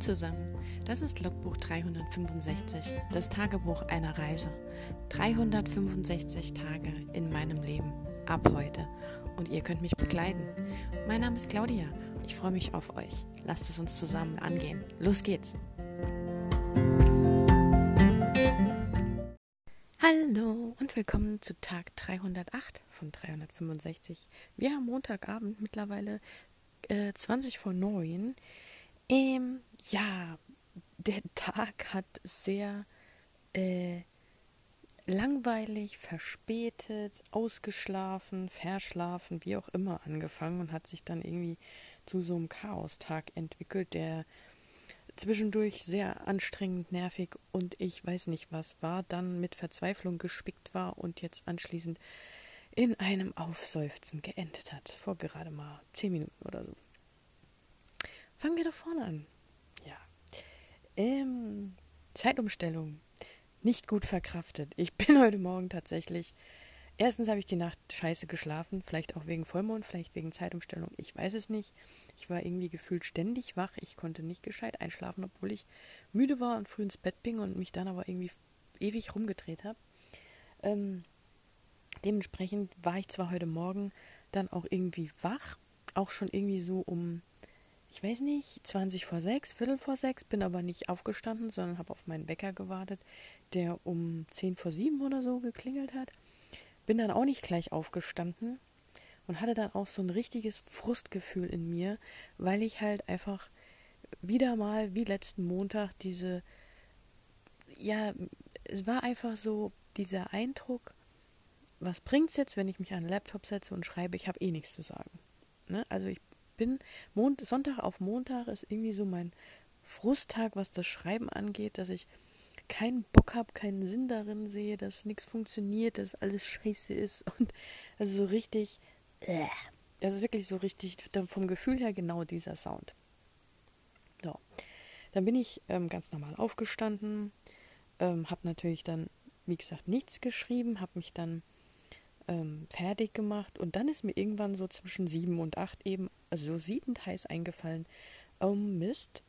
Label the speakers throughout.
Speaker 1: Zusammen, das ist Logbuch 365, das Tagebuch einer Reise. 365 Tage in meinem Leben, ab heute. Und ihr könnt mich begleiten. Mein Name ist Claudia, ich freue mich auf euch. Lasst es uns zusammen angehen. Los geht's! Hallo und willkommen zu Tag 308 von 365. Wir haben Montagabend mittlerweile äh, 20 vor 9. Ähm, ja, der Tag hat sehr äh, langweilig, verspätet, ausgeschlafen, verschlafen, wie auch immer angefangen und hat sich dann irgendwie zu so einem Chaostag entwickelt, der zwischendurch sehr anstrengend, nervig und ich weiß nicht was war, dann mit Verzweiflung gespickt war und jetzt anschließend in einem Aufseufzen geendet hat. Vor gerade mal zehn Minuten oder so. Fangen wir doch vorne an. Ja. Ähm, Zeitumstellung. Nicht gut verkraftet. Ich bin heute Morgen tatsächlich. Erstens habe ich die Nacht scheiße geschlafen, vielleicht auch wegen Vollmond, vielleicht wegen Zeitumstellung, ich weiß es nicht. Ich war irgendwie gefühlt ständig wach, ich konnte nicht gescheit einschlafen, obwohl ich müde war und früh ins Bett bin und mich dann aber irgendwie ewig rumgedreht habe. Ähm, dementsprechend war ich zwar heute Morgen dann auch irgendwie wach, auch schon irgendwie so um ich weiß nicht, 20 vor 6, Viertel vor 6, bin aber nicht aufgestanden, sondern habe auf meinen Wecker gewartet, der um 10 vor 7 oder so geklingelt hat. Bin dann auch nicht gleich aufgestanden und hatte dann auch so ein richtiges Frustgefühl in mir, weil ich halt einfach wieder mal wie letzten Montag diese, ja, es war einfach so dieser Eindruck, was bringt's jetzt, wenn ich mich an den Laptop setze und schreibe, ich habe eh nichts zu sagen. Ne? Also ich bin Mond, Sonntag auf Montag ist irgendwie so mein Frusttag, was das Schreiben angeht, dass ich keinen Bock habe, keinen Sinn darin sehe, dass nichts funktioniert, dass alles scheiße ist und also so richtig, äh, das ist wirklich so richtig vom Gefühl her genau dieser Sound. So, dann bin ich ähm, ganz normal aufgestanden, ähm, habe natürlich dann, wie gesagt, nichts geschrieben, habe mich dann ähm, fertig gemacht und dann ist mir irgendwann so zwischen sieben und acht eben also so siedend heiß eingefallen, oh Mist,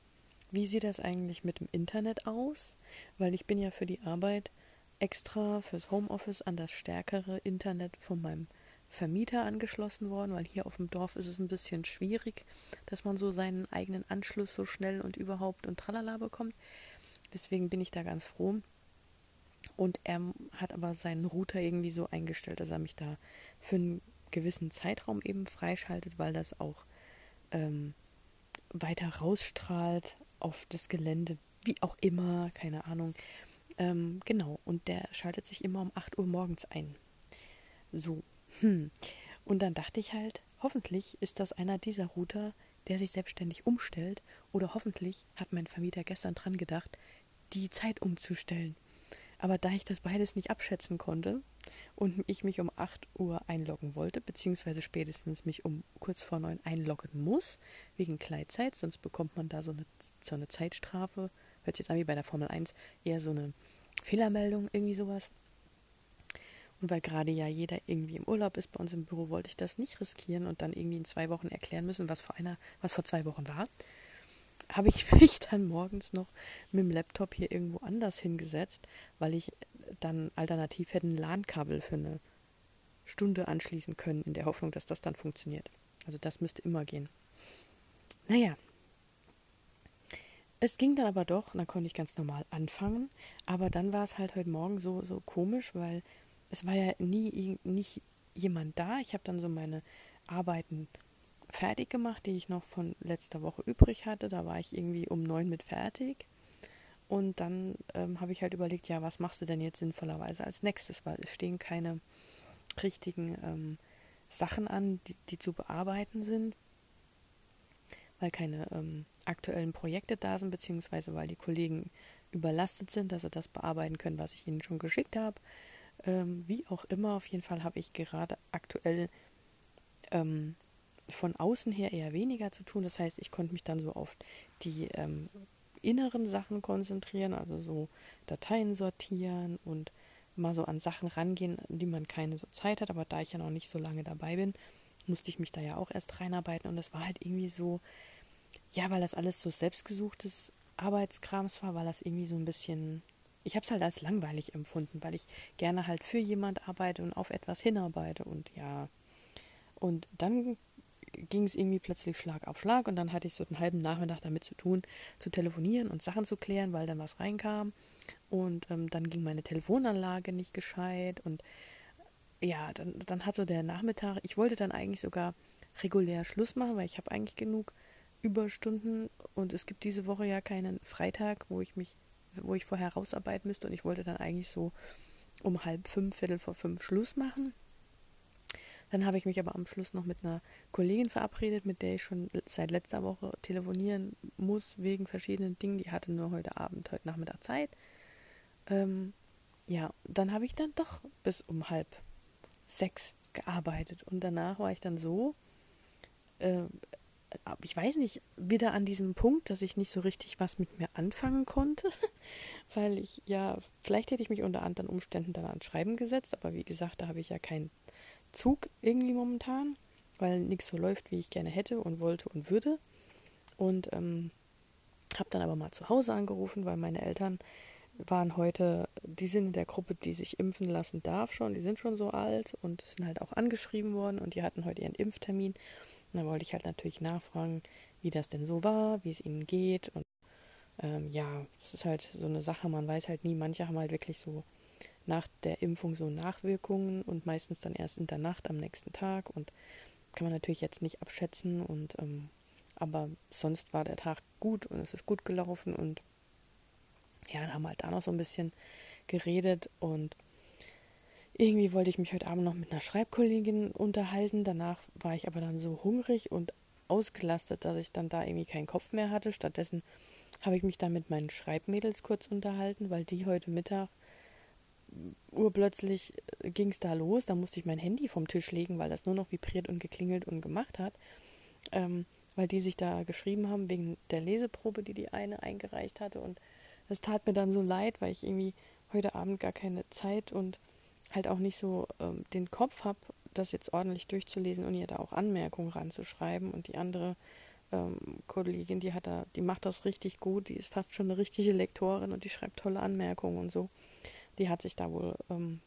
Speaker 1: wie sieht das eigentlich mit dem Internet aus? Weil ich bin ja für die Arbeit extra fürs Homeoffice an das stärkere Internet von meinem Vermieter angeschlossen worden, weil hier auf dem Dorf ist es ein bisschen schwierig, dass man so seinen eigenen Anschluss so schnell und überhaupt und tralala bekommt. Deswegen bin ich da ganz froh. Und er hat aber seinen Router irgendwie so eingestellt, dass er mich da für einen gewissen Zeitraum eben freischaltet, weil das auch ähm, weiter rausstrahlt auf das Gelände, wie auch immer, keine Ahnung. Ähm, genau, und der schaltet sich immer um 8 Uhr morgens ein. So. Hm. Und dann dachte ich halt, hoffentlich ist das einer dieser Router, der sich selbstständig umstellt, oder hoffentlich hat mein Vermieter gestern dran gedacht, die Zeit umzustellen. Aber da ich das beides nicht abschätzen konnte und ich mich um 8 Uhr einloggen wollte, beziehungsweise spätestens mich um kurz vor 9 einloggen muss, wegen Kleidzeit, sonst bekommt man da so eine, so eine Zeitstrafe. Hört sich jetzt an wie bei der Formel 1, eher so eine Fehlermeldung, irgendwie sowas. Und weil gerade ja jeder irgendwie im Urlaub ist bei uns im Büro, wollte ich das nicht riskieren und dann irgendwie in zwei Wochen erklären müssen, was vor einer, was vor zwei Wochen war habe ich mich dann morgens noch mit dem Laptop hier irgendwo anders hingesetzt, weil ich dann alternativ hätte ein LAN-Kabel für eine Stunde anschließen können, in der Hoffnung, dass das dann funktioniert. Also das müsste immer gehen. Naja. Es ging dann aber doch, dann konnte ich ganz normal anfangen, aber dann war es halt heute Morgen so, so komisch, weil es war ja nie nicht jemand da. Ich habe dann so meine Arbeiten fertig gemacht, die ich noch von letzter Woche übrig hatte. Da war ich irgendwie um neun mit fertig. Und dann ähm, habe ich halt überlegt, ja, was machst du denn jetzt sinnvollerweise als nächstes? Weil es stehen keine richtigen ähm, Sachen an, die, die, zu bearbeiten sind, weil keine ähm, aktuellen Projekte da sind, beziehungsweise weil die Kollegen überlastet sind, dass sie das bearbeiten können, was ich ihnen schon geschickt habe. Ähm, wie auch immer, auf jeden Fall habe ich gerade aktuell ähm, von außen her eher weniger zu tun. Das heißt, ich konnte mich dann so auf die ähm, inneren Sachen konzentrieren, also so Dateien sortieren und mal so an Sachen rangehen, die man keine so Zeit hat. Aber da ich ja noch nicht so lange dabei bin, musste ich mich da ja auch erst reinarbeiten. Und es war halt irgendwie so, ja, weil das alles so selbstgesuchtes Arbeitskrams war, war das irgendwie so ein bisschen. Ich habe es halt als langweilig empfunden, weil ich gerne halt für jemand arbeite und auf etwas hinarbeite und ja. Und dann ging es irgendwie plötzlich Schlag auf Schlag und dann hatte ich so einen halben Nachmittag damit zu tun, zu telefonieren und Sachen zu klären, weil dann was reinkam. Und ähm, dann ging meine Telefonanlage nicht gescheit und ja, dann, dann hat so der Nachmittag, ich wollte dann eigentlich sogar regulär Schluss machen, weil ich habe eigentlich genug Überstunden und es gibt diese Woche ja keinen Freitag, wo ich mich, wo ich vorher rausarbeiten müsste und ich wollte dann eigentlich so um halb fünf, Viertel vor fünf Schluss machen. Dann habe ich mich aber am Schluss noch mit einer Kollegin verabredet, mit der ich schon seit letzter Woche telefonieren muss, wegen verschiedenen Dingen. Die hatte nur heute Abend, heute Nachmittag Zeit. Ähm, ja, dann habe ich dann doch bis um halb sechs gearbeitet. Und danach war ich dann so, äh, ich weiß nicht, wieder an diesem Punkt, dass ich nicht so richtig was mit mir anfangen konnte, weil ich ja, vielleicht hätte ich mich unter anderen Umständen dann ans Schreiben gesetzt, aber wie gesagt, da habe ich ja keinen Zug irgendwie momentan, weil nichts so läuft, wie ich gerne hätte und wollte und würde. Und ähm, habe dann aber mal zu Hause angerufen, weil meine Eltern waren heute, die sind in der Gruppe, die sich impfen lassen darf schon, die sind schon so alt und sind halt auch angeschrieben worden und die hatten heute ihren Impftermin. Und da wollte ich halt natürlich nachfragen, wie das denn so war, wie es ihnen geht und ähm, ja, es ist halt so eine Sache, man weiß halt nie, manche haben halt wirklich so nach der Impfung so Nachwirkungen und meistens dann erst in der Nacht am nächsten Tag und kann man natürlich jetzt nicht abschätzen und ähm, aber sonst war der Tag gut und es ist gut gelaufen und ja, dann haben wir halt da noch so ein bisschen geredet und irgendwie wollte ich mich heute Abend noch mit einer Schreibkollegin unterhalten. Danach war ich aber dann so hungrig und ausgelastet, dass ich dann da irgendwie keinen Kopf mehr hatte. Stattdessen habe ich mich dann mit meinen Schreibmädels kurz unterhalten, weil die heute Mittag urplötzlich äh, ging es da los. Da musste ich mein Handy vom Tisch legen, weil das nur noch vibriert und geklingelt und gemacht hat. Ähm, weil die sich da geschrieben haben wegen der Leseprobe, die die eine eingereicht hatte. Und es tat mir dann so leid, weil ich irgendwie heute Abend gar keine Zeit und halt auch nicht so ähm, den Kopf habe, das jetzt ordentlich durchzulesen und ihr da auch Anmerkungen ranzuschreiben. Und die andere ähm, Kollegin, die hat da, die macht das richtig gut, die ist fast schon eine richtige Lektorin und die schreibt tolle Anmerkungen und so. Die hat sich da wohl ähm,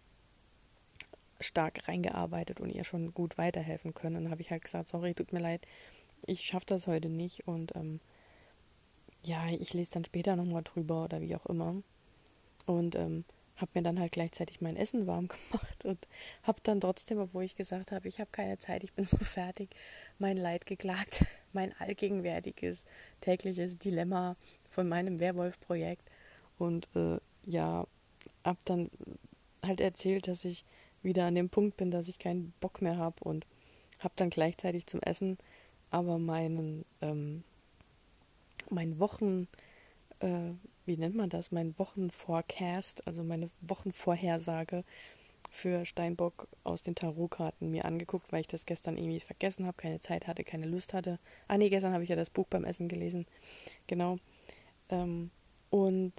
Speaker 1: stark reingearbeitet und ihr schon gut weiterhelfen können. Dann habe ich halt gesagt, sorry, tut mir leid, ich schaffe das heute nicht und ähm, ja, ich lese dann später nochmal drüber oder wie auch immer. Und ähm, habe mir dann halt gleichzeitig mein Essen warm gemacht und habe dann trotzdem, obwohl ich gesagt habe, ich habe keine Zeit, ich bin so fertig, mein Leid geklagt, mein allgegenwärtiges tägliches Dilemma von meinem Werwolf-Projekt. Und äh, ja, habe dann halt erzählt, dass ich wieder an dem Punkt bin, dass ich keinen Bock mehr habe und habe dann gleichzeitig zum Essen aber meinen ähm, mein Wochen äh, wie nennt man das mein Wochenforecast also meine Wochenvorhersage für Steinbock aus den Tarotkarten mir angeguckt, weil ich das gestern irgendwie vergessen habe, keine Zeit hatte, keine Lust hatte. Ah nee, gestern habe ich ja das Buch beim Essen gelesen. Genau. Ähm, und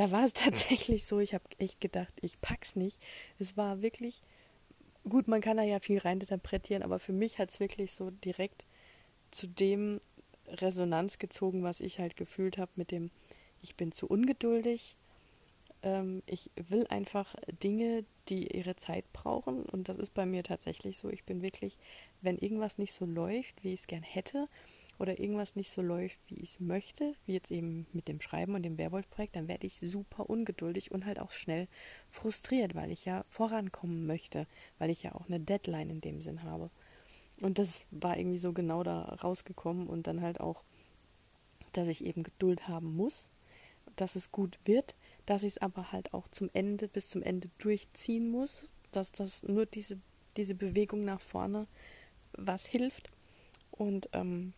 Speaker 1: da war es tatsächlich so, ich habe echt gedacht, ich pack's nicht. Es war wirklich gut, man kann da ja viel reininterpretieren, aber für mich hat es wirklich so direkt zu dem Resonanz gezogen, was ich halt gefühlt habe mit dem, ich bin zu ungeduldig, ähm, ich will einfach Dinge, die ihre Zeit brauchen und das ist bei mir tatsächlich so. Ich bin wirklich, wenn irgendwas nicht so läuft, wie ich es gern hätte, oder irgendwas nicht so läuft, wie ich es möchte, wie jetzt eben mit dem Schreiben und dem Werwolf-Projekt, dann werde ich super ungeduldig und halt auch schnell frustriert, weil ich ja vorankommen möchte, weil ich ja auch eine Deadline in dem Sinn habe. Und das war irgendwie so genau da rausgekommen und dann halt auch, dass ich eben Geduld haben muss, dass es gut wird, dass ich es aber halt auch zum Ende, bis zum Ende durchziehen muss, dass das nur diese, diese Bewegung nach vorne was hilft. Und ähm,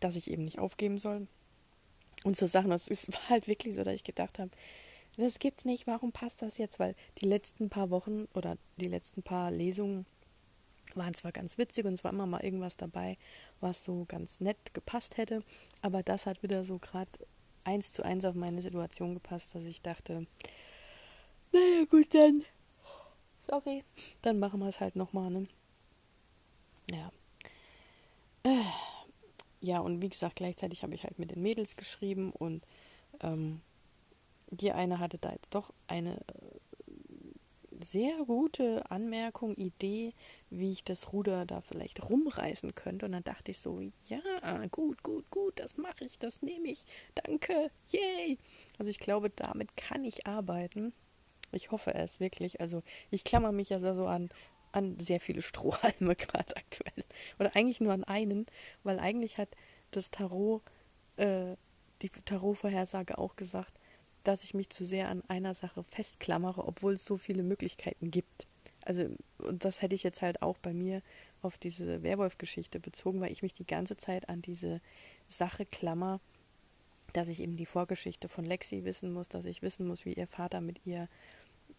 Speaker 1: dass ich eben nicht aufgeben soll. Und so Sachen, es war halt wirklich so, dass ich gedacht habe, das gibt's nicht, warum passt das jetzt? Weil die letzten paar Wochen oder die letzten paar Lesungen waren zwar ganz witzig und es war immer mal irgendwas dabei, was so ganz nett gepasst hätte, aber das hat wieder so gerade eins zu eins auf meine Situation gepasst, dass ich dachte, naja gut, dann, sorry, dann machen wir es halt nochmal, ne? Ja. Äh ja, und wie gesagt, gleichzeitig habe ich halt mit den Mädels geschrieben und ähm, die eine hatte da jetzt doch eine äh, sehr gute Anmerkung, Idee, wie ich das Ruder da vielleicht rumreißen könnte. Und dann dachte ich so, ja, gut, gut, gut, das mache ich, das nehme ich. Danke, yay. Also ich glaube, damit kann ich arbeiten. Ich hoffe es wirklich. Also ich klammer mich ja so an, an sehr viele Strohhalme gerade aktuell. Oder eigentlich nur an einen, weil eigentlich hat das Tarot, äh, die Tarot-Vorhersage auch gesagt, dass ich mich zu sehr an einer Sache festklammere, obwohl es so viele Möglichkeiten gibt. Also, und das hätte ich jetzt halt auch bei mir auf diese Werwolf-Geschichte bezogen, weil ich mich die ganze Zeit an diese Sache klammer, dass ich eben die Vorgeschichte von Lexi wissen muss, dass ich wissen muss, wie ihr Vater mit ihr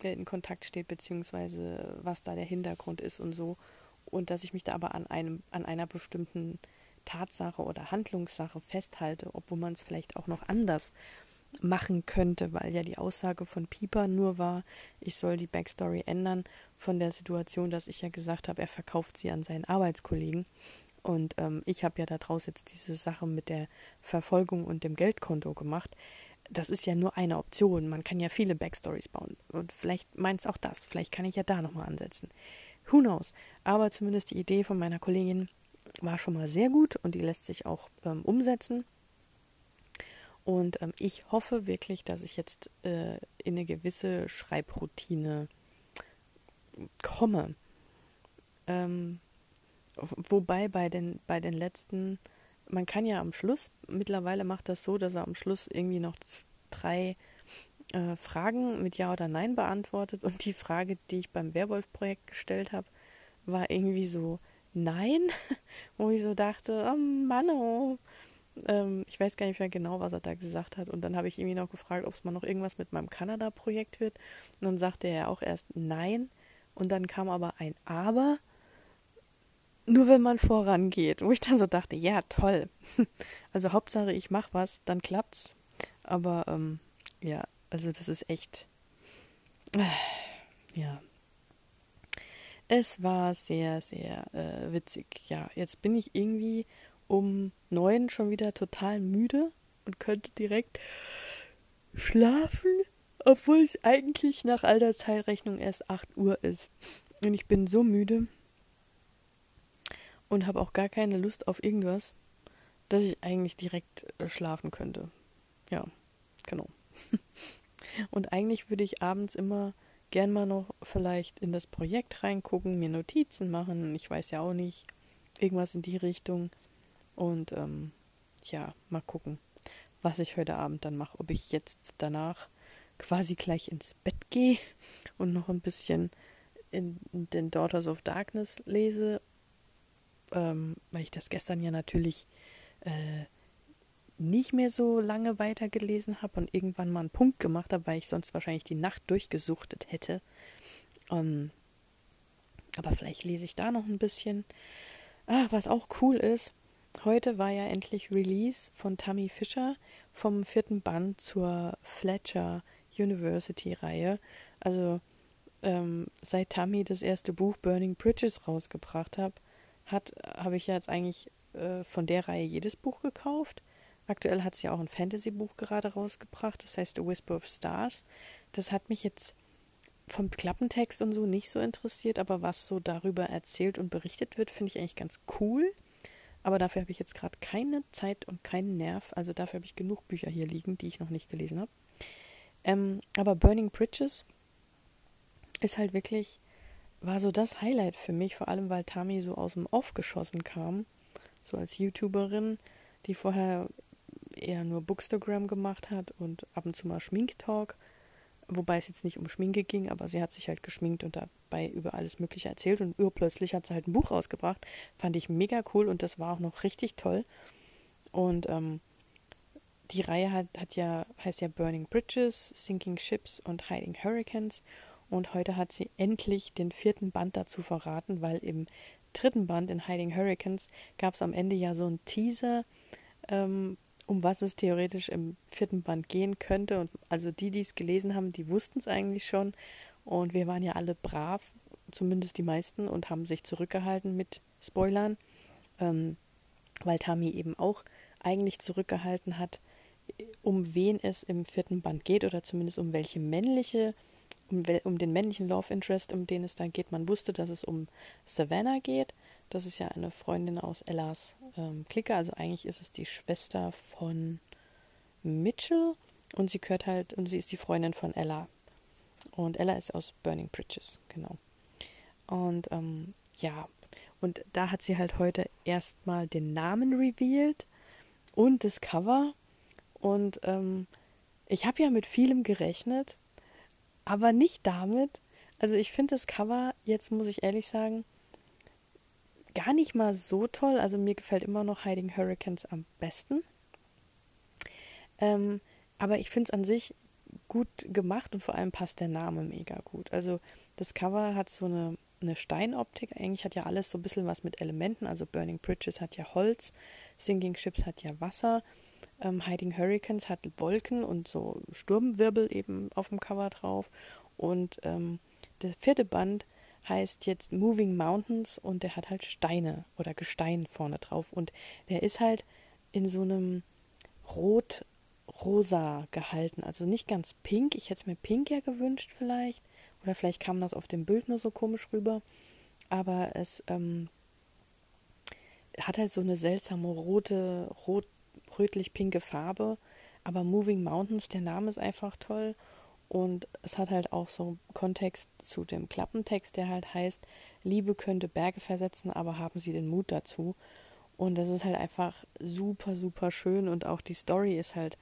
Speaker 1: in Kontakt steht, beziehungsweise was da der Hintergrund ist und so. Und dass ich mich da aber an einem, an einer bestimmten Tatsache oder Handlungssache festhalte, obwohl man es vielleicht auch noch anders machen könnte, weil ja die Aussage von Pieper nur war, ich soll die Backstory ändern von der Situation, dass ich ja gesagt habe, er verkauft sie an seinen Arbeitskollegen. Und ähm, ich habe ja daraus jetzt diese Sache mit der Verfolgung und dem Geldkonto gemacht das ist ja nur eine Option. Man kann ja viele Backstories bauen. Und vielleicht meint es auch das. Vielleicht kann ich ja da nochmal ansetzen. Who knows? Aber zumindest die Idee von meiner Kollegin war schon mal sehr gut und die lässt sich auch ähm, umsetzen. Und ähm, ich hoffe wirklich, dass ich jetzt äh, in eine gewisse Schreibroutine komme. Ähm, wobei bei den, bei den letzten man kann ja am Schluss, mittlerweile macht das so, dass er am Schluss irgendwie noch drei äh, Fragen mit Ja oder Nein beantwortet. Und die Frage, die ich beim Werwolf-Projekt gestellt habe, war irgendwie so Nein, wo ich so dachte, oh Mann, oh. Ähm, ich weiß gar nicht mehr genau, was er da gesagt hat. Und dann habe ich irgendwie noch gefragt, ob es mal noch irgendwas mit meinem Kanada-Projekt wird. Und dann sagte er auch erst Nein. Und dann kam aber ein Aber nur wenn man vorangeht. Wo ich dann so dachte, ja, toll. Also Hauptsache, ich mache was, dann klappt's. Aber ähm, ja, also das ist echt. Äh, ja. Es war sehr, sehr äh, witzig. Ja, jetzt bin ich irgendwie um neun schon wieder total müde und könnte direkt schlafen, obwohl es eigentlich nach alter Zeitrechnung erst 8 Uhr ist. Und ich bin so müde und habe auch gar keine Lust auf irgendwas, dass ich eigentlich direkt äh, schlafen könnte. Ja, genau. und eigentlich würde ich abends immer gern mal noch vielleicht in das Projekt reingucken, mir Notizen machen. Ich weiß ja auch nicht, irgendwas in die Richtung. Und ähm, ja, mal gucken, was ich heute Abend dann mache. Ob ich jetzt danach quasi gleich ins Bett gehe und noch ein bisschen in den Daughters of Darkness lese ähm, weil ich das gestern ja natürlich äh, nicht mehr so lange weitergelesen habe und irgendwann mal einen Punkt gemacht habe, weil ich sonst wahrscheinlich die Nacht durchgesuchtet hätte. Ähm, aber vielleicht lese ich da noch ein bisschen. Ah, was auch cool ist, heute war ja endlich Release von Tammy Fischer vom vierten Band zur Fletcher University Reihe. Also ähm, seit Tammy das erste Buch Burning Bridges rausgebracht hat, hat, habe ich ja jetzt eigentlich äh, von der Reihe jedes Buch gekauft. Aktuell hat sie ja auch ein Fantasy-Buch gerade rausgebracht, das heißt A Whisper of Stars. Das hat mich jetzt vom Klappentext und so nicht so interessiert, aber was so darüber erzählt und berichtet wird, finde ich eigentlich ganz cool. Aber dafür habe ich jetzt gerade keine Zeit und keinen Nerv. Also dafür habe ich genug Bücher hier liegen, die ich noch nicht gelesen habe. Ähm, aber Burning Bridges ist halt wirklich war so das Highlight für mich, vor allem weil Tami so aus dem Off geschossen kam, so als YouTuberin, die vorher eher nur Bookstagram gemacht hat und ab und zu mal Schminktalk, wobei es jetzt nicht um Schminke ging, aber sie hat sich halt geschminkt und dabei über alles Mögliche erzählt und urplötzlich hat sie halt ein Buch rausgebracht, fand ich mega cool und das war auch noch richtig toll. Und ähm, die Reihe hat, hat ja, heißt ja Burning Bridges, Sinking Ships und Hiding Hurricanes und heute hat sie endlich den vierten Band dazu verraten, weil im dritten Band in Hiding Hurricanes gab es am Ende ja so einen Teaser, ähm, um was es theoretisch im vierten Band gehen könnte. Und also die, die es gelesen haben, die wussten es eigentlich schon. Und wir waren ja alle brav, zumindest die meisten, und haben sich zurückgehalten mit Spoilern. Ähm, weil Tami eben auch eigentlich zurückgehalten hat, um wen es im vierten Band geht oder zumindest um welche männliche, um, um den männlichen Love Interest, um den es da geht. Man wusste, dass es um Savannah geht. Das ist ja eine Freundin aus Ellas ähm, Clique. Also eigentlich ist es die Schwester von Mitchell und sie gehört halt und sie ist die Freundin von Ella. Und Ella ist aus Burning Bridges, genau. Und ähm, ja, und da hat sie halt heute erstmal den Namen revealed und das Cover. Und ähm, ich habe ja mit vielem gerechnet, aber nicht damit. Also ich finde das Cover, jetzt muss ich ehrlich sagen, gar nicht mal so toll. Also mir gefällt immer noch Hiding Hurricanes am besten. Ähm, aber ich finde es an sich gut gemacht und vor allem passt der Name mega gut. Also das Cover hat so eine, eine Steinoptik. Eigentlich hat ja alles so ein bisschen was mit Elementen. Also Burning Bridges hat ja Holz, Sinking Ships hat ja Wasser, ähm, Hiding Hurricanes hat Wolken und so Sturmwirbel eben auf dem Cover drauf. Und ähm, der vierte Band heißt jetzt Moving Mountains und der hat halt Steine oder Gestein vorne drauf. Und der ist halt in so einem rot rosa gehalten. Also nicht ganz pink. Ich hätte es mir pink ja gewünscht vielleicht. Oder vielleicht kam das auf dem Bild nur so komisch rüber. Aber es ähm, hat halt so eine seltsame rote, rot, rötlich-pinke Farbe. Aber Moving Mountains, der Name ist einfach toll. Und es hat halt auch so Kontext zu dem Klappentext, der halt heißt, Liebe könnte Berge versetzen, aber haben Sie den Mut dazu. Und das ist halt einfach super, super schön und auch die Story ist halt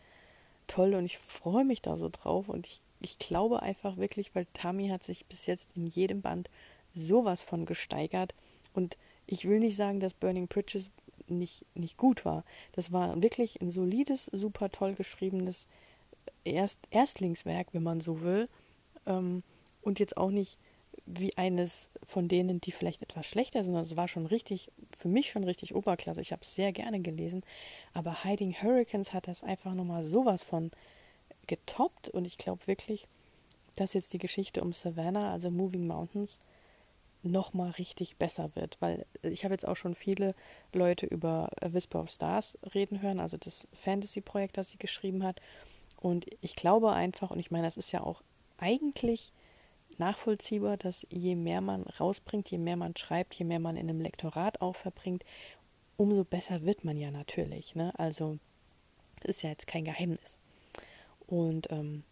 Speaker 1: toll und ich freue mich da so drauf und ich, ich glaube einfach wirklich, weil Tami hat sich bis jetzt in jedem Band sowas von gesteigert und ich will nicht sagen, dass Burning Bridges nicht, nicht gut war. Das war wirklich ein solides, super toll geschriebenes Erst Erstlingswerk, wenn man so will. Ähm, und jetzt auch nicht wie eines von denen, die vielleicht etwas schlechter sind. Es war schon richtig, für mich schon richtig Oberklasse. Ich habe es sehr gerne gelesen. Aber Hiding Hurricanes hat das einfach nochmal sowas von getoppt. Und ich glaube wirklich, dass jetzt die Geschichte um Savannah, also Moving Mountains, nochmal richtig besser wird. Weil ich habe jetzt auch schon viele Leute über A Whisper of Stars reden hören, also das Fantasy-Projekt, das sie geschrieben hat. Und ich glaube einfach, und ich meine, das ist ja auch eigentlich nachvollziehbar, dass je mehr man rausbringt, je mehr man schreibt, je mehr man in einem Lektorat auch verbringt, umso besser wird man ja natürlich. Ne? Also das ist ja jetzt kein Geheimnis. Und ähm,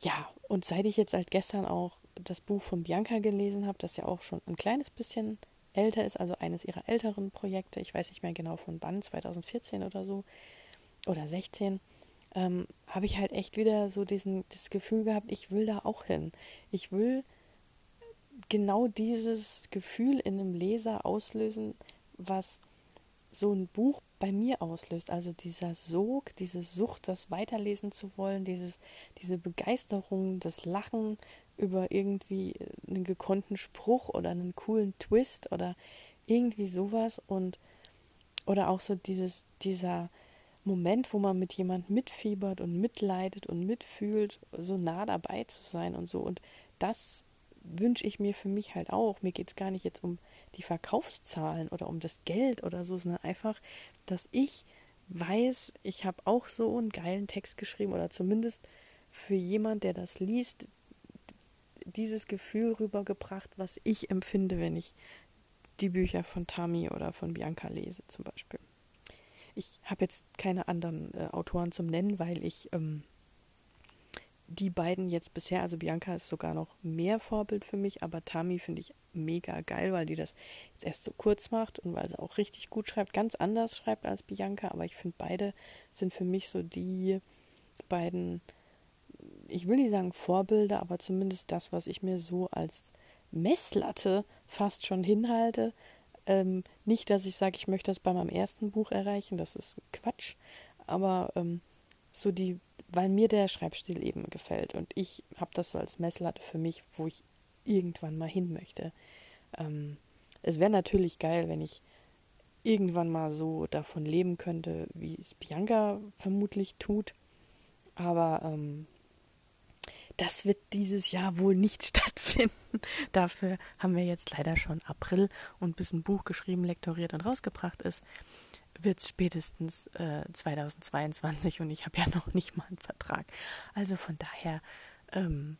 Speaker 1: ja, und seit ich jetzt halt gestern auch das Buch von Bianca gelesen habe, das ja auch schon ein kleines bisschen älter ist, also eines ihrer älteren Projekte, ich weiß nicht mehr genau von wann, 2014 oder so, oder 16, ähm, habe ich halt echt wieder so diesen, das Gefühl gehabt, ich will da auch hin. Ich will genau dieses Gefühl in einem Leser auslösen, was so ein Buch bei mir auslöst. Also dieser Sog, diese Sucht, das weiterlesen zu wollen, dieses, diese Begeisterung, das Lachen über irgendwie einen gekonnten Spruch oder einen coolen Twist oder irgendwie sowas und oder auch so dieses, dieser Moment, wo man mit jemandem mitfiebert und mitleidet und mitfühlt, so nah dabei zu sein und so. Und das wünsche ich mir für mich halt auch. Mir geht es gar nicht jetzt um die Verkaufszahlen oder um das Geld oder so, sondern einfach, dass ich weiß, ich habe auch so einen geilen Text geschrieben oder zumindest für jemand, der das liest, dieses Gefühl rübergebracht, was ich empfinde, wenn ich die Bücher von Tami oder von Bianca lese zum Beispiel. Ich habe jetzt keine anderen äh, Autoren zum Nennen, weil ich ähm, die beiden jetzt bisher, also Bianca ist sogar noch mehr Vorbild für mich, aber Tami finde ich mega geil, weil die das jetzt erst so kurz macht und weil sie auch richtig gut schreibt, ganz anders schreibt als Bianca, aber ich finde beide sind für mich so die beiden, ich will nicht sagen Vorbilder, aber zumindest das, was ich mir so als Messlatte fast schon hinhalte, ähm, nicht, dass ich sage, ich möchte das bei meinem ersten Buch erreichen, das ist Quatsch, aber ähm, so die, weil mir der Schreibstil eben gefällt und ich habe das so als Messlatte für mich, wo ich irgendwann mal hin möchte. Ähm, es wäre natürlich geil, wenn ich irgendwann mal so davon leben könnte, wie es Bianca vermutlich tut, aber ähm, das wird dieses Jahr wohl nicht stattfinden. Dafür haben wir jetzt leider schon April und bis ein Buch geschrieben, lektoriert und rausgebracht ist, wird es spätestens äh, 2022 und ich habe ja noch nicht mal einen Vertrag. Also von daher ähm,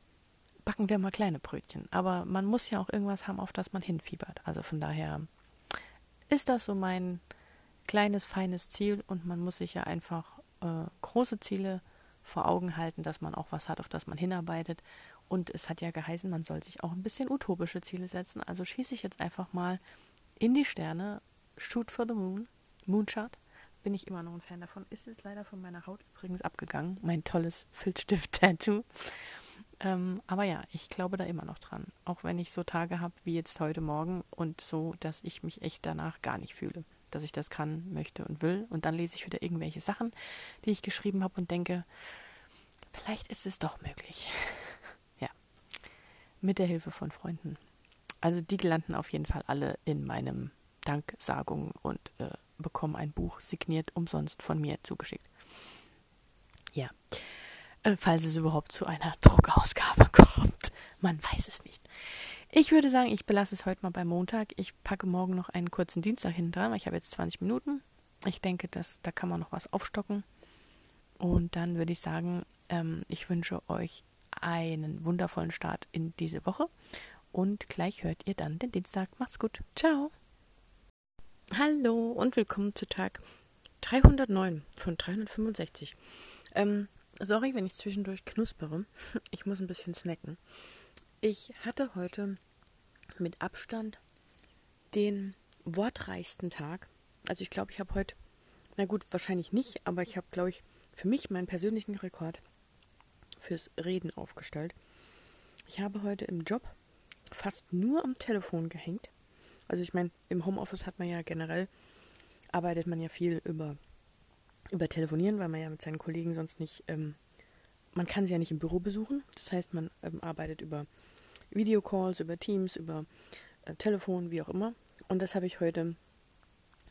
Speaker 1: backen wir mal kleine Brötchen. Aber man muss ja auch irgendwas haben, auf das man hinfiebert. Also von daher ist das so mein kleines, feines Ziel und man muss sich ja einfach äh, große Ziele vor Augen halten, dass man auch was hat, auf das man hinarbeitet. Und es hat ja geheißen, man soll sich auch ein bisschen utopische Ziele setzen. Also schieße ich jetzt einfach mal in die Sterne, shoot for the moon, Moonshot. Bin ich immer noch ein Fan davon. Ist jetzt leider von meiner Haut übrigens abgegangen. Mein tolles Filzstift-Tattoo. Ähm, aber ja, ich glaube da immer noch dran. Auch wenn ich so Tage habe wie jetzt heute Morgen und so, dass ich mich echt danach gar nicht fühle dass ich das kann, möchte und will. Und dann lese ich wieder irgendwelche Sachen, die ich geschrieben habe und denke, vielleicht ist es doch möglich. ja. Mit der Hilfe von Freunden. Also die landen auf jeden Fall alle in meinem Danksagung und äh, bekommen ein Buch signiert umsonst von mir zugeschickt. Ja. Äh, falls es überhaupt zu einer Druckausgabe kommt. Man weiß es nicht. Ich würde sagen, ich belasse es heute mal bei Montag. Ich packe morgen noch einen kurzen Dienstag hinten dran, weil ich habe jetzt 20 Minuten. Ich denke, dass, da kann man noch was aufstocken. Und dann würde ich sagen, ähm, ich wünsche euch einen wundervollen Start in diese Woche. Und gleich hört ihr dann den Dienstag. Macht's gut. Ciao. Hallo und willkommen zu Tag 309 von 365. Ähm, sorry, wenn ich zwischendurch knuspere. Ich muss ein bisschen snacken. Ich hatte heute mit Abstand den wortreichsten Tag. Also ich glaube, ich habe heute, na gut, wahrscheinlich nicht, aber ich habe, glaube ich, für mich meinen persönlichen Rekord fürs Reden aufgestellt. Ich habe heute im Job fast nur am Telefon gehängt. Also ich meine, im Homeoffice hat man ja generell, arbeitet man ja viel über, über Telefonieren, weil man ja mit seinen Kollegen sonst nicht, ähm, man kann sie ja nicht im Büro besuchen. Das heißt, man ähm, arbeitet über Videocalls, über Teams, über äh, Telefon, wie auch immer. Und das habe ich heute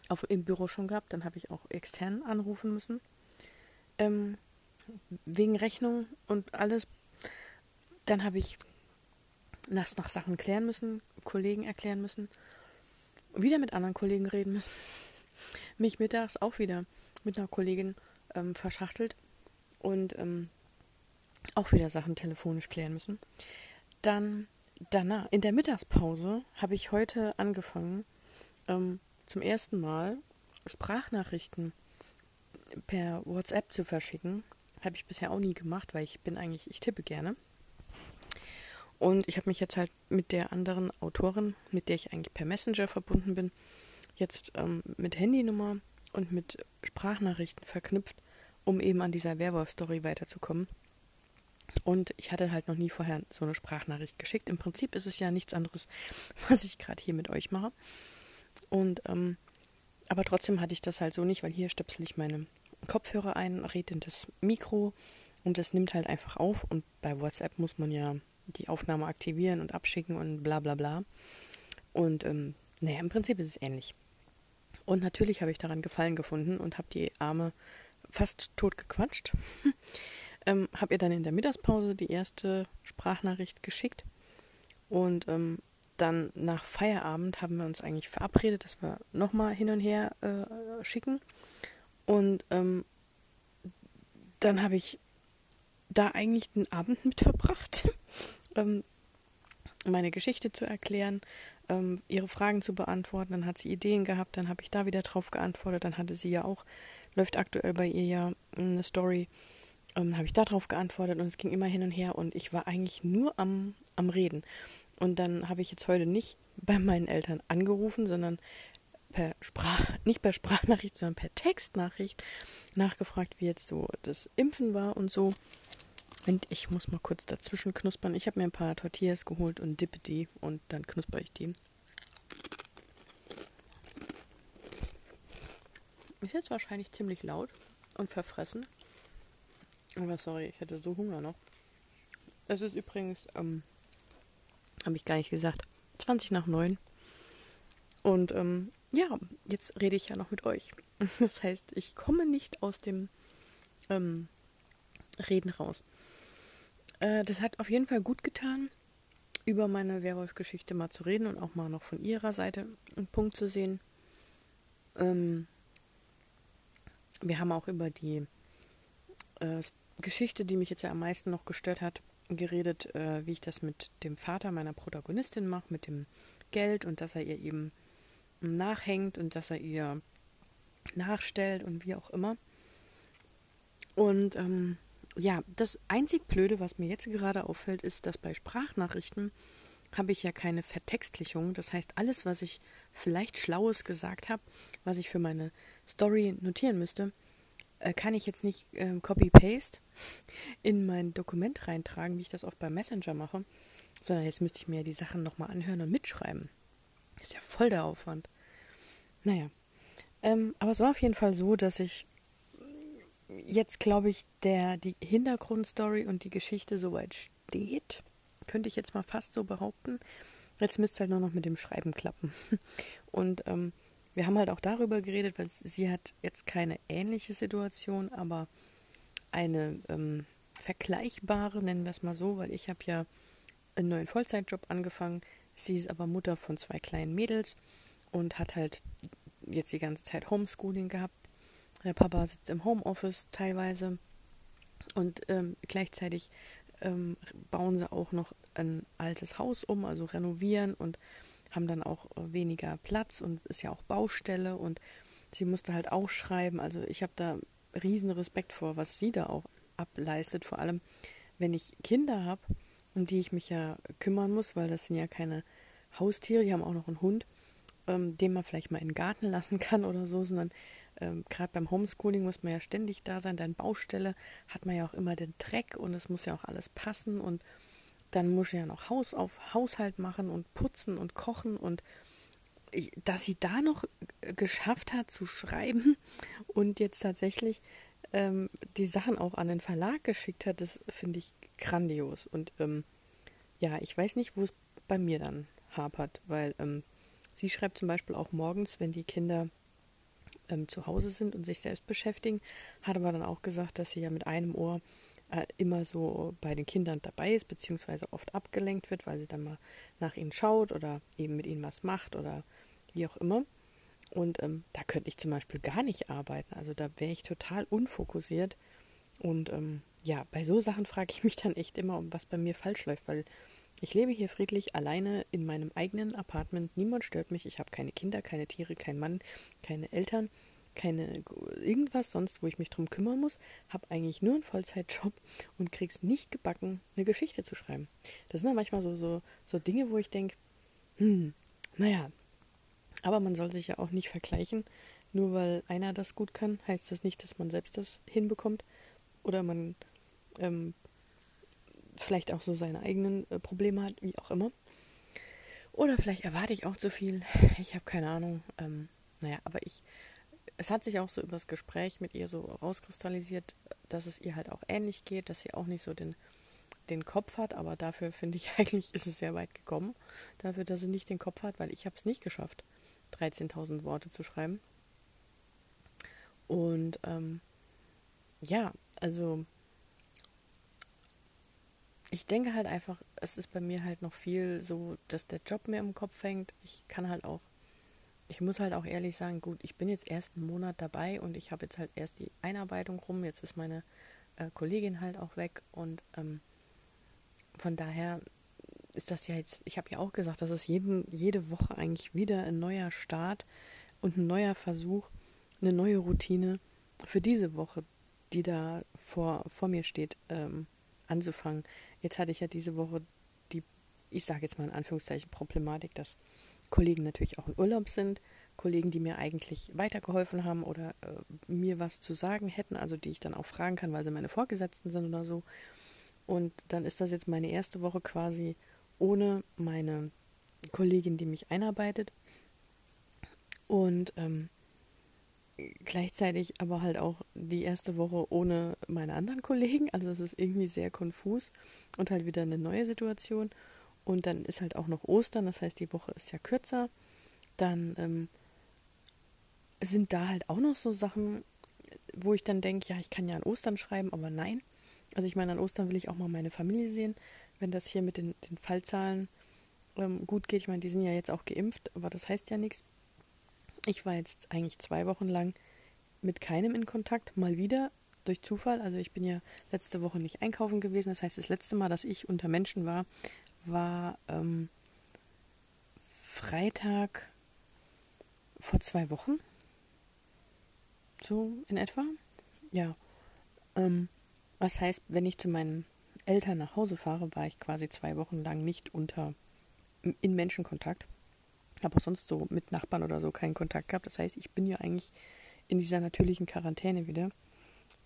Speaker 1: auf, im Büro schon gehabt. Dann habe ich auch extern anrufen müssen. Ähm, wegen Rechnung und alles. Dann habe ich nach, nach Sachen klären müssen, Kollegen erklären müssen, wieder mit anderen Kollegen reden müssen. Mich mittags auch wieder mit einer Kollegin ähm, verschachtelt und ähm, auch wieder Sachen telefonisch klären müssen. Dann danach, in der Mittagspause, habe ich heute angefangen, ähm, zum ersten Mal Sprachnachrichten per WhatsApp zu verschicken. Habe ich bisher auch nie gemacht, weil ich bin eigentlich, ich tippe gerne. Und ich habe mich jetzt halt mit der anderen Autorin, mit der ich eigentlich per Messenger verbunden bin, jetzt ähm, mit Handynummer und mit Sprachnachrichten verknüpft, um eben an dieser Werwolf-Story weiterzukommen. Und ich hatte halt noch nie vorher so eine Sprachnachricht geschickt. Im Prinzip ist es ja nichts anderes, was ich gerade hier mit euch mache. Und ähm, aber trotzdem hatte ich das halt so nicht, weil hier stöpsel ich meine Kopfhörer ein, rede in das Mikro und es nimmt halt einfach auf. Und bei WhatsApp muss man ja die Aufnahme aktivieren und abschicken und bla bla bla. Und ähm, naja, im Prinzip ist es ähnlich. Und natürlich habe ich daran Gefallen gefunden und habe die Arme fast tot gequatscht. ähm, habe ihr dann in der Mittagspause die erste Sprachnachricht geschickt. Und ähm, dann nach Feierabend haben wir uns eigentlich verabredet, dass wir nochmal hin und her äh, schicken. Und ähm, dann habe ich da eigentlich den Abend mit verbracht, ähm, meine Geschichte zu erklären, ähm, ihre Fragen zu beantworten. Dann hat sie Ideen gehabt, dann habe ich da wieder drauf geantwortet. Dann hatte sie ja auch, läuft aktuell bei ihr ja eine Story ähm, habe ich darauf geantwortet und es ging immer hin und her und ich war eigentlich nur am, am Reden. Und dann habe ich jetzt heute nicht bei meinen Eltern angerufen, sondern per Sprach, nicht per Sprachnachricht, sondern per Textnachricht nachgefragt, wie jetzt so das Impfen war und so. Und ich muss mal kurz dazwischen knuspern. Ich habe mir ein paar Tortillas geholt und dippe die und dann knusper ich die. Ist jetzt wahrscheinlich ziemlich laut und verfressen. Aber sorry, ich hatte so Hunger noch. Es ist übrigens, ähm, habe ich gar nicht gesagt, 20 nach 9. Und ähm, ja, jetzt rede ich ja noch mit euch. Das heißt, ich komme nicht aus dem ähm, Reden raus. Äh, das hat auf jeden Fall gut getan, über meine Werwolf-Geschichte mal zu reden und auch mal noch von ihrer Seite einen Punkt zu sehen. Ähm, wir haben auch über die äh, Geschichte, die mich jetzt ja am meisten noch gestört hat, geredet, äh, wie ich das mit dem Vater meiner Protagonistin mache, mit dem Geld und dass er ihr eben nachhängt und dass er ihr nachstellt und wie auch immer. Und ähm, ja, das einzig Blöde, was mir jetzt gerade auffällt, ist, dass bei Sprachnachrichten habe ich ja keine Vertextlichung. Das heißt, alles, was ich vielleicht Schlaues gesagt habe, was ich für meine Story notieren müsste, äh, kann ich jetzt nicht äh, Copy-Paste in mein Dokument reintragen, wie ich das oft beim Messenger mache, sondern jetzt müsste ich mir die Sachen nochmal anhören und mitschreiben. Ist ja voll der Aufwand. Naja. Ähm, aber es war auf jeden Fall so, dass ich jetzt, glaube ich, der, die Hintergrundstory und die Geschichte soweit steht. Könnte ich jetzt mal fast so behaupten. Jetzt müsste halt nur noch mit dem Schreiben klappen. Und ähm, wir haben halt auch darüber geredet, weil sie hat jetzt keine ähnliche Situation, aber eine ähm, vergleichbare, nennen wir es mal so, weil ich habe ja einen neuen Vollzeitjob angefangen. Sie ist aber Mutter von zwei kleinen Mädels und hat halt jetzt die ganze Zeit Homeschooling gehabt. Der Papa sitzt im Homeoffice teilweise und ähm, gleichzeitig ähm, bauen sie auch noch ein altes Haus um, also renovieren und haben dann auch äh, weniger Platz und ist ja auch Baustelle und sie musste halt auch schreiben. Also ich habe da riesen Respekt vor, was sie da auch ableistet, vor allem wenn ich Kinder habe, um die ich mich ja kümmern muss, weil das sind ja keine Haustiere, die haben auch noch einen Hund, ähm, den man vielleicht mal in den Garten lassen kann oder so, sondern ähm, gerade beim Homeschooling muss man ja ständig da sein. Deine Baustelle hat man ja auch immer den Dreck und es muss ja auch alles passen und dann muss ich ja noch Haus auf Haushalt machen und putzen und kochen und ich, dass sie da noch geschafft hat zu schreiben und jetzt tatsächlich ähm, die Sachen auch an den Verlag geschickt hat, das finde ich grandios. Und ähm, ja, ich weiß nicht, wo es bei mir dann hapert, weil ähm, sie schreibt zum Beispiel auch morgens, wenn die Kinder ähm, zu Hause sind und sich selbst beschäftigen, hat aber dann auch gesagt, dass sie ja mit einem Ohr äh, immer so bei den Kindern dabei ist, beziehungsweise oft abgelenkt wird, weil sie dann mal nach ihnen schaut oder eben mit ihnen was macht oder wie auch immer. Und ähm, da könnte ich zum Beispiel gar nicht arbeiten. Also da wäre ich total unfokussiert. Und ähm, ja, bei so Sachen frage ich mich dann echt immer, was bei mir falsch läuft, weil ich lebe hier friedlich alleine in meinem eigenen Apartment. Niemand stört mich. Ich habe keine Kinder, keine Tiere, keinen Mann, keine Eltern keine irgendwas sonst, wo ich mich drum kümmern muss, habe eigentlich nur einen Vollzeitjob und krieg's nicht gebacken, eine Geschichte zu schreiben. Das sind dann manchmal so, so, so Dinge, wo ich denke, hm, naja, aber man soll sich ja auch nicht vergleichen. Nur weil einer das gut kann, heißt das nicht, dass man selbst das hinbekommt. Oder man ähm, vielleicht auch so seine eigenen äh, Probleme hat, wie auch immer. Oder vielleicht erwarte ich auch zu viel. Ich habe keine Ahnung. Ähm, naja, aber ich es hat sich auch so über das Gespräch mit ihr so rauskristallisiert, dass es ihr halt auch ähnlich geht, dass sie auch nicht so den, den Kopf hat, aber dafür finde ich eigentlich ist es sehr weit gekommen, dafür, dass sie nicht den Kopf hat, weil ich habe es nicht geschafft, 13.000 Worte zu schreiben. Und ähm, ja, also ich denke halt einfach, es ist bei mir halt noch viel so, dass der Job mir im Kopf hängt. Ich kann halt auch ich muss halt auch ehrlich sagen, gut, ich bin jetzt erst einen Monat dabei und ich habe jetzt halt erst die Einarbeitung rum. Jetzt ist meine äh, Kollegin halt auch weg und ähm, von daher ist das ja jetzt, ich habe ja auch gesagt, das ist jeden, jede Woche eigentlich wieder ein neuer Start und ein neuer Versuch, eine neue Routine für diese Woche, die da vor, vor mir steht, ähm, anzufangen. Jetzt hatte ich ja diese Woche die, ich sage jetzt mal in Anführungszeichen, Problematik, dass Kollegen natürlich auch in Urlaub sind, Kollegen, die mir eigentlich weitergeholfen haben oder äh, mir was zu sagen hätten, also die ich dann auch fragen kann, weil sie meine Vorgesetzten sind oder so. Und dann ist das jetzt meine erste Woche quasi ohne meine Kollegin, die mich einarbeitet. Und ähm, gleichzeitig aber halt auch die erste Woche ohne meine anderen Kollegen. Also es ist irgendwie sehr konfus und halt wieder eine neue Situation. Und dann ist halt auch noch Ostern, das heißt, die Woche ist ja kürzer. Dann ähm, sind da halt auch noch so Sachen, wo ich dann denke, ja, ich kann ja an Ostern schreiben, aber nein. Also ich meine, an Ostern will ich auch mal meine Familie sehen. Wenn das hier mit den, den Fallzahlen ähm, gut geht, ich meine, die sind ja jetzt auch geimpft, aber das heißt ja nichts. Ich war jetzt eigentlich zwei Wochen lang mit keinem in Kontakt, mal wieder durch Zufall. Also ich bin ja letzte Woche nicht einkaufen gewesen. Das heißt, das letzte Mal, dass ich unter Menschen war, war ähm, Freitag vor zwei Wochen. So in etwa. Ja. Ähm, was heißt, wenn ich zu meinen Eltern nach Hause fahre, war ich quasi zwei Wochen lang nicht unter in Menschenkontakt. Habe auch sonst so mit Nachbarn oder so keinen Kontakt gehabt. Das heißt, ich bin ja eigentlich in dieser natürlichen Quarantäne wieder.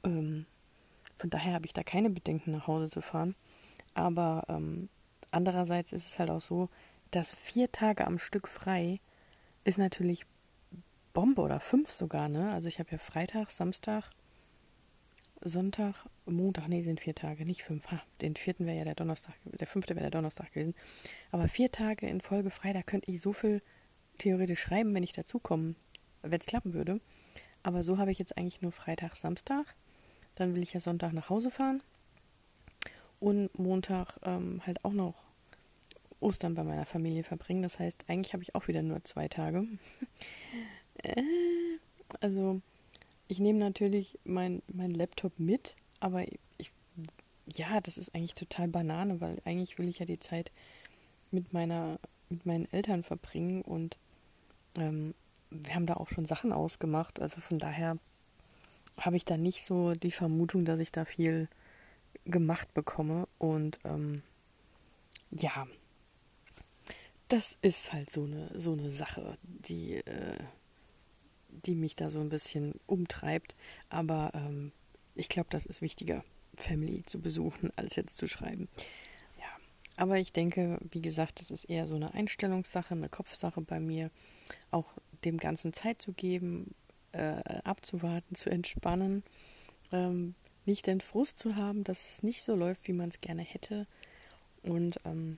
Speaker 1: Ähm, von daher habe ich da keine Bedenken, nach Hause zu fahren. Aber ähm, andererseits ist es halt auch so, dass vier Tage am Stück frei ist natürlich Bombe oder fünf sogar, ne? Also ich habe ja Freitag, Samstag, Sonntag, Montag, nee, sind vier Tage, nicht fünf. Ha, den vierten wäre ja der Donnerstag, der fünfte wäre der Donnerstag gewesen. Aber vier Tage in Folge frei, da könnte ich so viel theoretisch schreiben, wenn ich dazukomme, wenn es klappen würde. Aber so habe ich jetzt eigentlich nur Freitag, Samstag. Dann will ich ja Sonntag nach Hause fahren. Und Montag ähm, halt auch noch Ostern bei meiner Familie verbringen. Das heißt, eigentlich habe ich auch wieder nur zwei Tage. Äh, also, ich nehme natürlich mein, mein Laptop mit, aber ich, ja, das ist eigentlich total Banane, weil eigentlich will ich ja die Zeit mit meiner, mit meinen Eltern verbringen und ähm, wir haben da auch schon Sachen ausgemacht. Also von daher habe ich da nicht so die Vermutung, dass ich da viel gemacht bekomme. Und ähm, ja, das ist halt so eine, so eine Sache, die, äh, die mich da so ein bisschen umtreibt. Aber ähm, ich glaube, das ist wichtiger, Family zu besuchen, als jetzt zu schreiben. Ja, aber ich denke, wie gesagt, das ist eher so eine Einstellungssache, eine Kopfsache bei mir. Auch dem Ganzen Zeit zu geben, äh, abzuwarten, zu entspannen, ähm, nicht den Frust zu haben, dass es nicht so läuft, wie man es gerne hätte. Und ähm,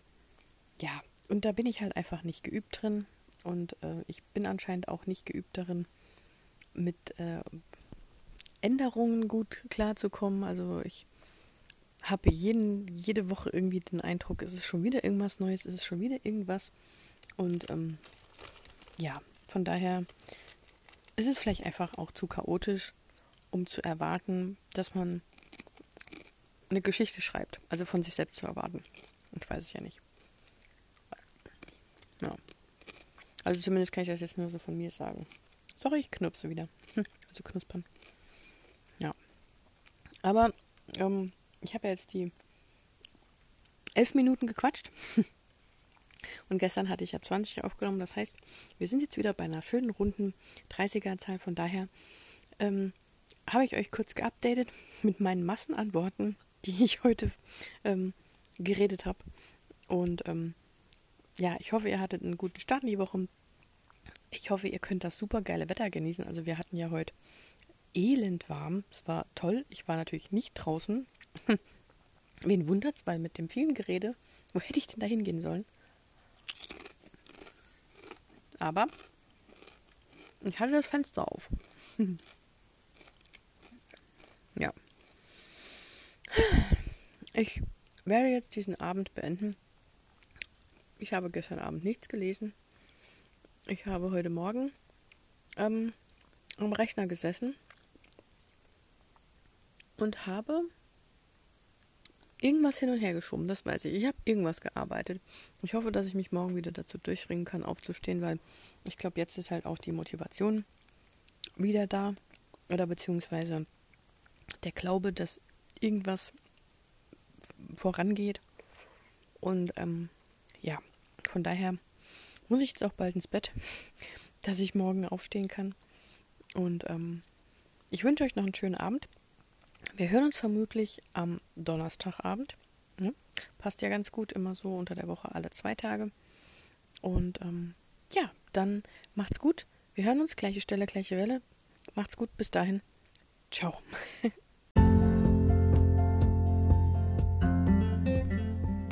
Speaker 1: ja, und da bin ich halt einfach nicht geübt drin. Und äh, ich bin anscheinend auch nicht geübt darin, mit äh, Änderungen gut klarzukommen. Also ich habe jeden, jede Woche irgendwie den Eindruck, es ist schon wieder irgendwas Neues, es ist schon wieder irgendwas. Und ähm, ja, von daher ist es vielleicht einfach auch zu chaotisch, um zu erwarten, dass man eine Geschichte schreibt. Also von sich selbst zu erwarten. Ich weiß es ja nicht. Ja. Also zumindest kann ich das jetzt nur so von mir sagen. Sorry, ich knupse wieder. Hm, also knuspern. Ja. Aber ähm, ich habe ja jetzt die elf Minuten gequatscht. Und gestern hatte ich ja 20 aufgenommen. Das heißt, wir sind jetzt wieder bei einer schönen runden 30er-Zahl. Von daher ähm, habe ich euch kurz geupdatet mit meinen Massen an Worten, die ich heute ähm, geredet habe. Und ähm, ja, ich hoffe, ihr hattet einen guten Start in die Woche. Ich hoffe, ihr könnt das super geile Wetter genießen. Also wir hatten ja heute elend warm. Es war toll. Ich war natürlich nicht draußen. Wen wundert's, weil mit dem vielen Gerede, wo hätte ich denn da hingehen sollen? Aber ich hatte das Fenster auf. ja. Ich werde jetzt diesen Abend beenden. Ich habe gestern Abend nichts gelesen. Ich habe heute Morgen ähm, am Rechner gesessen und habe irgendwas hin und her geschoben, das weiß ich. Ich habe irgendwas gearbeitet. Ich hoffe, dass ich mich morgen wieder dazu durchringen kann, aufzustehen, weil ich glaube, jetzt ist halt auch die Motivation wieder da. Oder beziehungsweise der Glaube, dass irgendwas vorangeht. Und ähm, ja, von daher muss ich jetzt auch bald ins Bett, dass ich morgen aufstehen kann. Und ähm, ich wünsche euch noch einen schönen Abend. Wir hören uns vermutlich am Donnerstagabend. Ne? Passt ja ganz gut, immer so unter der Woche alle zwei Tage. Und ähm, ja, dann macht's gut. Wir hören uns, gleiche Stelle, gleiche Welle. Macht's gut, bis dahin. Ciao.